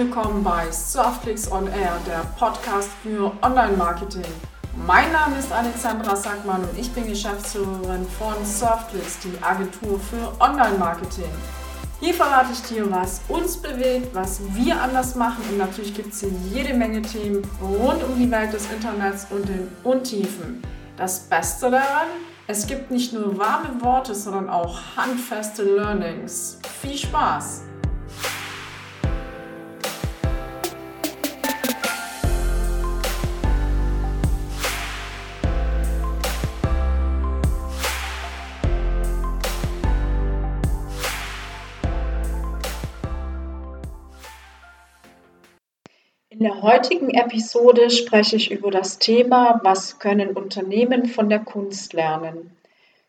Willkommen bei Softclicks on Air, der Podcast für Online-Marketing. Mein Name ist Alexandra Sackmann und ich bin Geschäftsführerin von Softclicks, die Agentur für Online-Marketing. Hier verrate ich dir, was uns bewegt, was wir anders machen und natürlich gibt es hier jede Menge Themen rund um die Welt des Internets und den Untiefen. Das Beste daran, es gibt nicht nur warme Worte, sondern auch handfeste Learnings. Viel Spaß! Der heutigen Episode spreche ich über das Thema, was können Unternehmen von der Kunst lernen,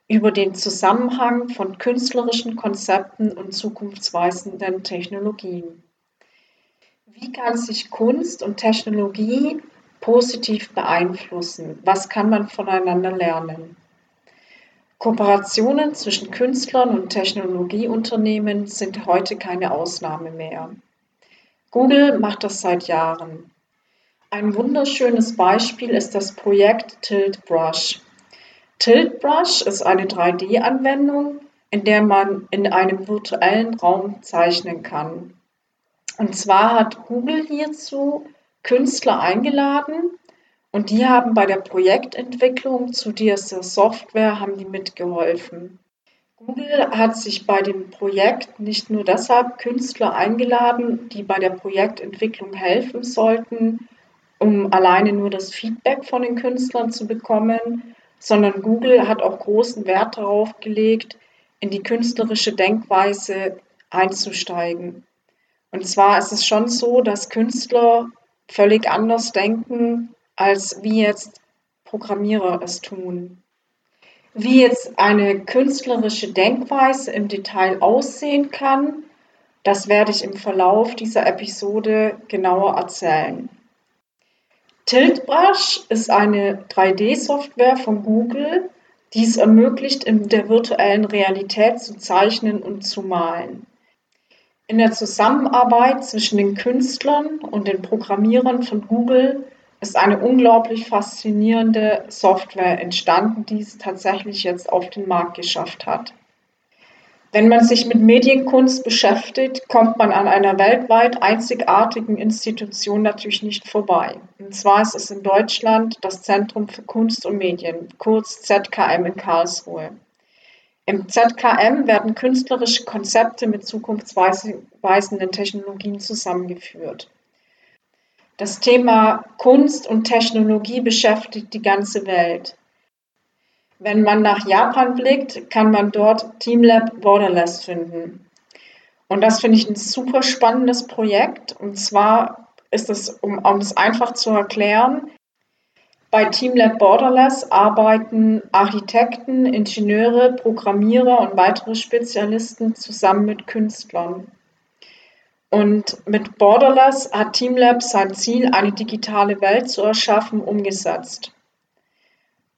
über den Zusammenhang von künstlerischen Konzepten und zukunftsweisenden Technologien. Wie kann sich Kunst und Technologie positiv beeinflussen? Was kann man voneinander lernen? Kooperationen zwischen Künstlern und Technologieunternehmen sind heute keine Ausnahme mehr. Google macht das seit Jahren. Ein wunderschönes Beispiel ist das Projekt Tilt Brush. Tilt Brush ist eine 3D-Anwendung, in der man in einem virtuellen Raum zeichnen kann. Und zwar hat Google hierzu Künstler eingeladen und die haben bei der Projektentwicklung zu dieser Software haben die mitgeholfen. Google hat sich bei dem Projekt nicht nur deshalb Künstler eingeladen, die bei der Projektentwicklung helfen sollten, um alleine nur das Feedback von den Künstlern zu bekommen, sondern Google hat auch großen Wert darauf gelegt, in die künstlerische Denkweise einzusteigen. Und zwar ist es schon so, dass Künstler völlig anders denken, als wie jetzt Programmierer es tun. Wie jetzt eine künstlerische Denkweise im Detail aussehen kann, das werde ich im Verlauf dieser Episode genauer erzählen. Tiltbrush ist eine 3D-Software von Google, die es ermöglicht, in der virtuellen Realität zu zeichnen und zu malen. In der Zusammenarbeit zwischen den Künstlern und den Programmierern von Google ist eine unglaublich faszinierende Software entstanden, die es tatsächlich jetzt auf den Markt geschafft hat. Wenn man sich mit Medienkunst beschäftigt, kommt man an einer weltweit einzigartigen Institution natürlich nicht vorbei. Und zwar ist es in Deutschland das Zentrum für Kunst und Medien, kurz ZKM in Karlsruhe. Im ZKM werden künstlerische Konzepte mit zukunftsweisenden Technologien zusammengeführt. Das Thema Kunst und Technologie beschäftigt die ganze Welt. Wenn man nach Japan blickt, kann man dort TeamLab Borderless finden. Und das finde ich ein super spannendes Projekt. Und zwar ist es, um, um es einfach zu erklären, bei TeamLab Borderless arbeiten Architekten, Ingenieure, Programmierer und weitere Spezialisten zusammen mit Künstlern. Und mit Borderless hat Teamlab sein Ziel, eine digitale Welt zu erschaffen, umgesetzt.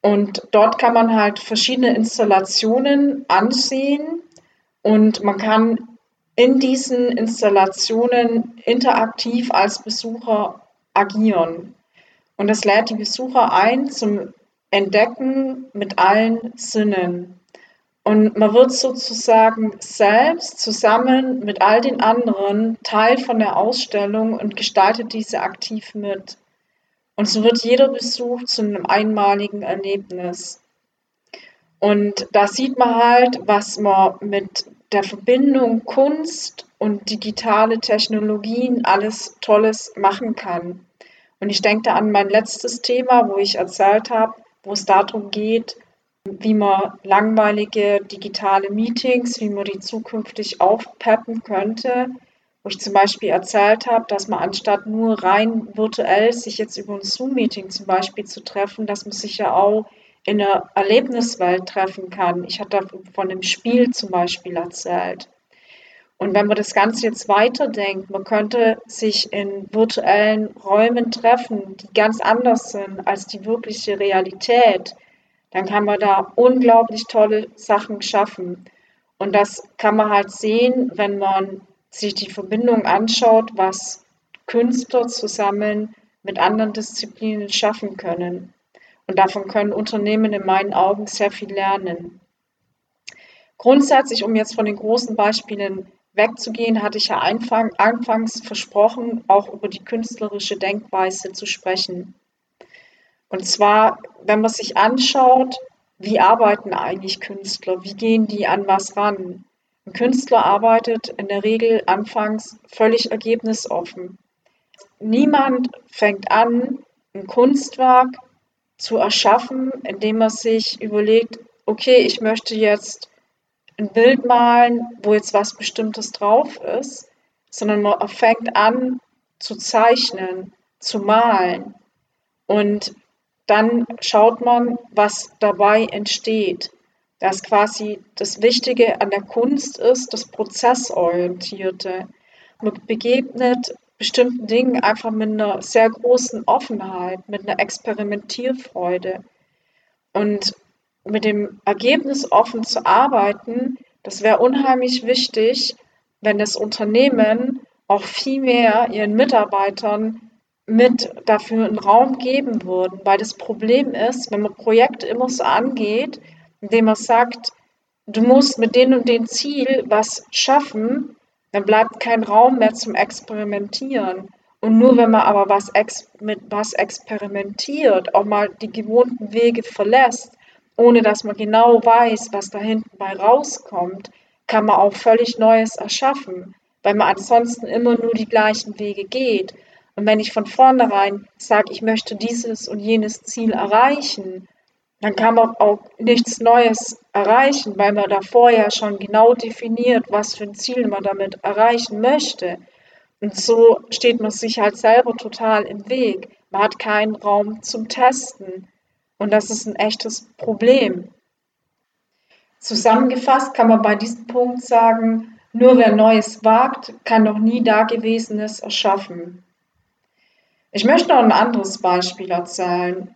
Und dort kann man halt verschiedene Installationen ansehen und man kann in diesen Installationen interaktiv als Besucher agieren. Und das lädt die Besucher ein zum Entdecken mit allen Sinnen. Und man wird sozusagen selbst zusammen mit all den anderen Teil von der Ausstellung und gestaltet diese aktiv mit. Und so wird jeder Besuch zu einem einmaligen Erlebnis. Und da sieht man halt, was man mit der Verbindung Kunst und digitale Technologien alles Tolles machen kann. Und ich denke da an mein letztes Thema, wo ich erzählt habe, wo es darum geht, wie man langweilige digitale Meetings, wie man die zukünftig aufpeppen könnte, wo ich zum Beispiel erzählt habe, dass man anstatt nur rein virtuell sich jetzt über ein Zoom-Meeting zum Beispiel zu treffen, dass man sich ja auch in einer Erlebniswelt treffen kann. Ich hatte von einem Spiel zum Beispiel erzählt. Und wenn man das Ganze jetzt weiterdenkt, man könnte sich in virtuellen Räumen treffen, die ganz anders sind als die wirkliche Realität dann kann man da unglaublich tolle Sachen schaffen. Und das kann man halt sehen, wenn man sich die Verbindung anschaut, was Künstler zusammen mit anderen Disziplinen schaffen können. Und davon können Unternehmen in meinen Augen sehr viel lernen. Grundsätzlich, um jetzt von den großen Beispielen wegzugehen, hatte ich ja Anfang, anfangs versprochen, auch über die künstlerische Denkweise zu sprechen. Und zwar, wenn man sich anschaut, wie arbeiten eigentlich Künstler, wie gehen die an was ran. Ein Künstler arbeitet in der Regel anfangs völlig ergebnisoffen. Niemand fängt an, ein Kunstwerk zu erschaffen, indem er sich überlegt, okay, ich möchte jetzt ein Bild malen, wo jetzt was Bestimmtes drauf ist, sondern man fängt an zu zeichnen, zu malen. Und dann schaut man, was dabei entsteht. Dass quasi das Wichtige an der Kunst ist, das Prozessorientierte. Man begegnet bestimmten Dingen einfach mit einer sehr großen Offenheit, mit einer Experimentierfreude. Und mit dem Ergebnis offen zu arbeiten, das wäre unheimlich wichtig, wenn das Unternehmen auch viel mehr ihren Mitarbeitern mit dafür einen Raum geben würden. Weil das Problem ist, wenn man Projekte immer so angeht, indem man sagt, du musst mit dem und dem Ziel was schaffen, dann bleibt kein Raum mehr zum Experimentieren. Und nur wenn man aber was mit was experimentiert, auch mal die gewohnten Wege verlässt, ohne dass man genau weiß, was da hinten bei rauskommt, kann man auch völlig Neues erschaffen, weil man ansonsten immer nur die gleichen Wege geht. Und wenn ich von vornherein sage, ich möchte dieses und jenes Ziel erreichen, dann kann man auch nichts Neues erreichen, weil man davor ja schon genau definiert, was für ein Ziel man damit erreichen möchte. Und so steht man sich halt selber total im Weg. Man hat keinen Raum zum Testen. Und das ist ein echtes Problem. Zusammengefasst kann man bei diesem Punkt sagen, nur wer Neues wagt, kann noch nie Dagewesenes erschaffen. Ich möchte noch ein anderes Beispiel erzählen.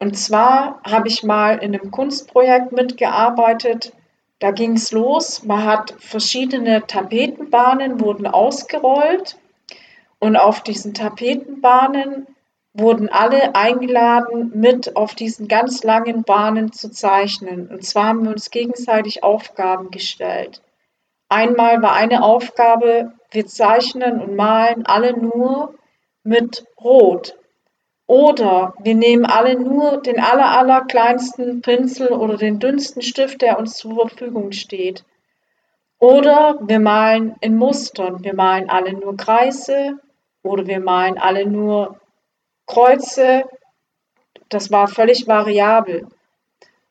Und zwar habe ich mal in einem Kunstprojekt mitgearbeitet. Da ging es los. Man hat verschiedene Tapetenbahnen wurden ausgerollt und auf diesen Tapetenbahnen wurden alle eingeladen, mit auf diesen ganz langen Bahnen zu zeichnen. Und zwar haben wir uns gegenseitig Aufgaben gestellt. Einmal war eine Aufgabe, wir zeichnen und malen alle nur mit Rot. Oder wir nehmen alle nur den aller, aller kleinsten Pinsel oder den dünnsten Stift, der uns zur Verfügung steht. Oder wir malen in Mustern. Wir malen alle nur Kreise oder wir malen alle nur Kreuze, das war völlig variabel.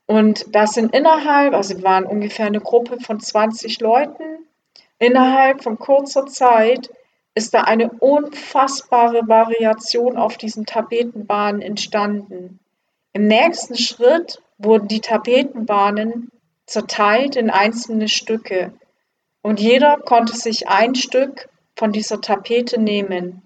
Und das sind innerhalb, also wir waren ungefähr eine Gruppe von 20 Leuten, innerhalb von kurzer Zeit ist da eine unfassbare Variation auf diesen Tapetenbahnen entstanden. Im nächsten Schritt wurden die Tapetenbahnen zerteilt in einzelne Stücke und jeder konnte sich ein Stück von dieser Tapete nehmen.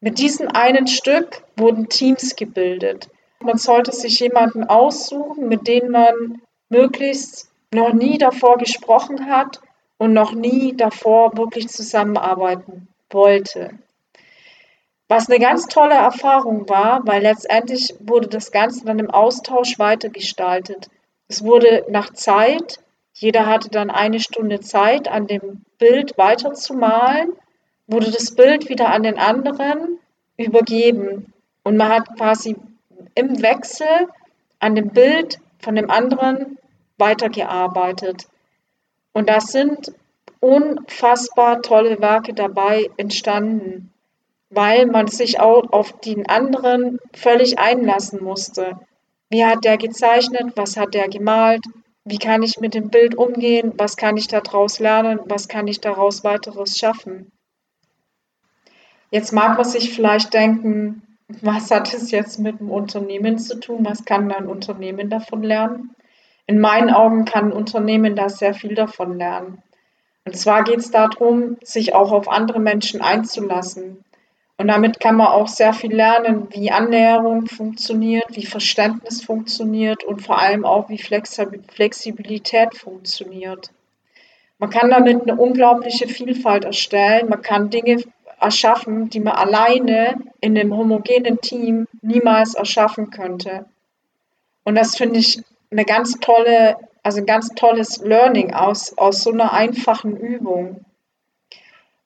Mit diesem einen Stück wurden Teams gebildet. Man sollte sich jemanden aussuchen, mit dem man möglichst noch nie davor gesprochen hat und noch nie davor wirklich zusammenarbeiten wollte. Was eine ganz tolle Erfahrung war, weil letztendlich wurde das Ganze dann im Austausch weitergestaltet. Es wurde nach Zeit, jeder hatte dann eine Stunde Zeit, an dem Bild weiterzumalen wurde das Bild wieder an den anderen übergeben. Und man hat quasi im Wechsel an dem Bild von dem anderen weitergearbeitet. Und da sind unfassbar tolle Werke dabei entstanden, weil man sich auch auf den anderen völlig einlassen musste. Wie hat der gezeichnet? Was hat der gemalt? Wie kann ich mit dem Bild umgehen? Was kann ich daraus lernen? Was kann ich daraus weiteres schaffen? Jetzt mag man sich vielleicht denken, was hat es jetzt mit dem Unternehmen zu tun? Was kann ein Unternehmen davon lernen? In meinen Augen kann ein Unternehmen da sehr viel davon lernen. Und zwar geht es darum, sich auch auf andere Menschen einzulassen. Und damit kann man auch sehr viel lernen, wie Annäherung funktioniert, wie Verständnis funktioniert und vor allem auch, wie Flexibilität funktioniert. Man kann damit eine unglaubliche Vielfalt erstellen. Man kann Dinge erschaffen, die man alleine in einem homogenen Team niemals erschaffen könnte. Und das finde ich eine ganz tolle, also ein ganz tolles Learning aus, aus so einer einfachen Übung.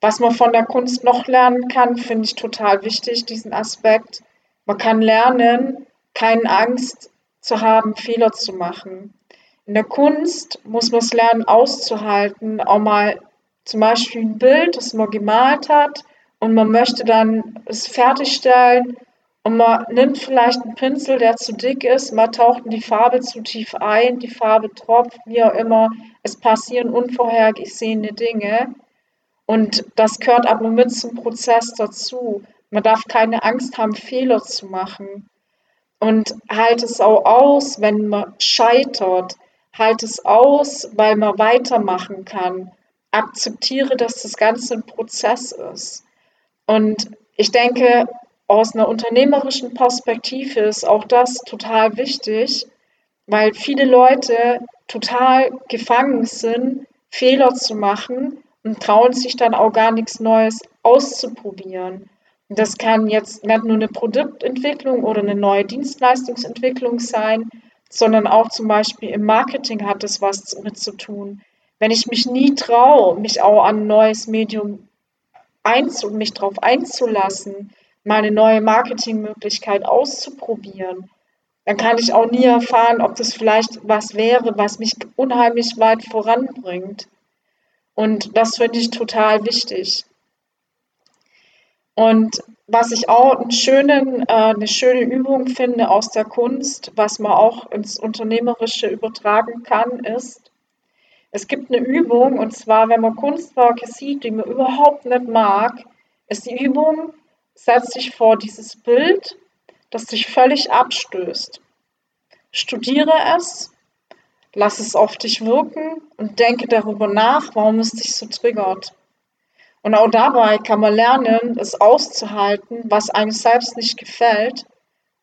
Was man von der Kunst noch lernen kann, finde ich total wichtig, diesen Aspekt. Man kann lernen, keine Angst zu haben, Fehler zu machen. In der Kunst muss man es lernen, auszuhalten, auch mal zum Beispiel ein Bild, das man gemalt hat und man möchte dann es fertigstellen und man nimmt vielleicht einen Pinsel, der zu dick ist, man taucht in die Farbe zu tief ein, die Farbe tropft, wie auch immer. Es passieren unvorhergesehene Dinge und das gehört aber mit zum Prozess dazu. Man darf keine Angst haben, Fehler zu machen und halt es auch aus, wenn man scheitert halt es aus, weil man weitermachen kann. Akzeptiere, dass das Ganze ein Prozess ist. Und ich denke, aus einer unternehmerischen Perspektive ist auch das total wichtig, weil viele Leute total gefangen sind, Fehler zu machen und trauen sich dann auch gar nichts Neues auszuprobieren. Das kann jetzt nicht nur eine Produktentwicklung oder eine neue Dienstleistungsentwicklung sein, sondern auch zum Beispiel im Marketing hat es was mit zu tun. Wenn ich mich nie traue, mich auch an ein neues Medium einzu, mich darauf einzulassen, meine neue Marketingmöglichkeit auszuprobieren, dann kann ich auch nie erfahren, ob das vielleicht was wäre, was mich unheimlich weit voranbringt. Und das finde ich total wichtig. Und was ich auch einen schönen, äh, eine schöne Übung finde aus der Kunst, was man auch ins Unternehmerische übertragen kann, ist, es gibt eine Übung, und zwar, wenn man Kunstwerke sieht, die man überhaupt nicht mag, ist die Übung, setz dich vor dieses Bild, das dich völlig abstößt. Studiere es, lass es auf dich wirken und denke darüber nach, warum es dich so triggert. Und auch dabei kann man lernen, es auszuhalten, was einem selbst nicht gefällt.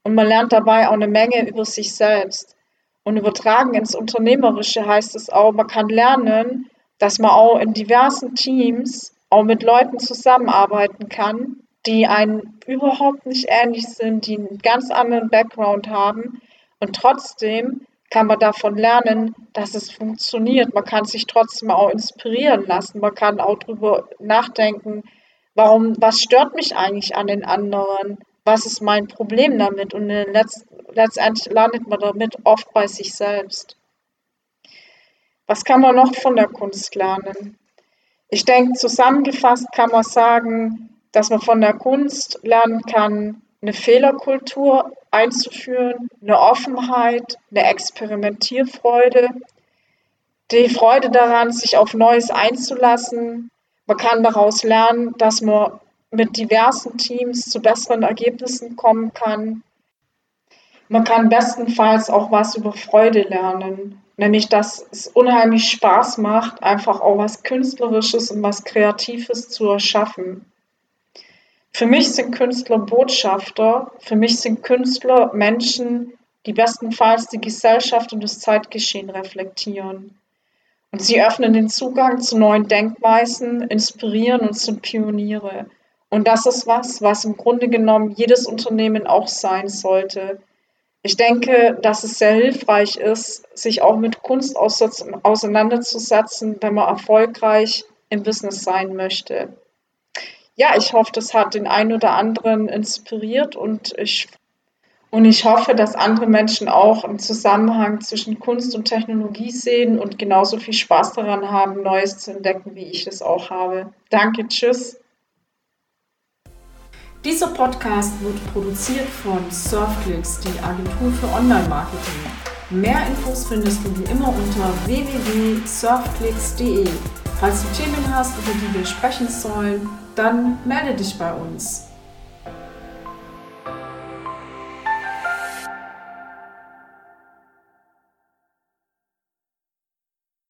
Und man lernt dabei auch eine Menge über sich selbst. Und übertragen ins Unternehmerische heißt es auch, man kann lernen, dass man auch in diversen Teams auch mit Leuten zusammenarbeiten kann, die einen überhaupt nicht ähnlich sind, die einen ganz anderen Background haben und trotzdem kann man davon lernen, dass es funktioniert. Man kann sich trotzdem auch inspirieren lassen. Man kann auch darüber nachdenken, warum, was stört mich eigentlich an den anderen? Was ist mein Problem damit? Und letzt, letztendlich landet man damit oft bei sich selbst. Was kann man noch von der Kunst lernen? Ich denke, zusammengefasst kann man sagen, dass man von der Kunst lernen kann, eine Fehlerkultur einzuführen, eine Offenheit, eine Experimentierfreude, die Freude daran, sich auf Neues einzulassen. Man kann daraus lernen, dass man mit diversen Teams zu besseren Ergebnissen kommen kann. Man kann bestenfalls auch was über Freude lernen, nämlich dass es unheimlich Spaß macht, einfach auch was Künstlerisches und was Kreatives zu erschaffen. Für mich sind Künstler Botschafter, für mich sind Künstler Menschen, die bestenfalls die Gesellschaft und das Zeitgeschehen reflektieren. Und sie öffnen den Zugang zu neuen Denkweisen, inspirieren und sind Pioniere. Und das ist was, was im Grunde genommen jedes Unternehmen auch sein sollte. Ich denke, dass es sehr hilfreich ist, sich auch mit Kunst auseinanderzusetzen, wenn man erfolgreich im Business sein möchte ja, ich hoffe, das hat den einen oder anderen inspiriert und ich, und ich hoffe, dass andere Menschen auch einen Zusammenhang zwischen Kunst und Technologie sehen und genauso viel Spaß daran haben, Neues zu entdecken, wie ich es auch habe. Danke, tschüss. Dieser Podcast wird produziert von Surfclicks, die Agentur für Online-Marketing. Mehr Infos findest du wie immer unter www.surfclicks.de. Falls du Themen hast, über die wir sprechen sollen, dann melde dich bei uns.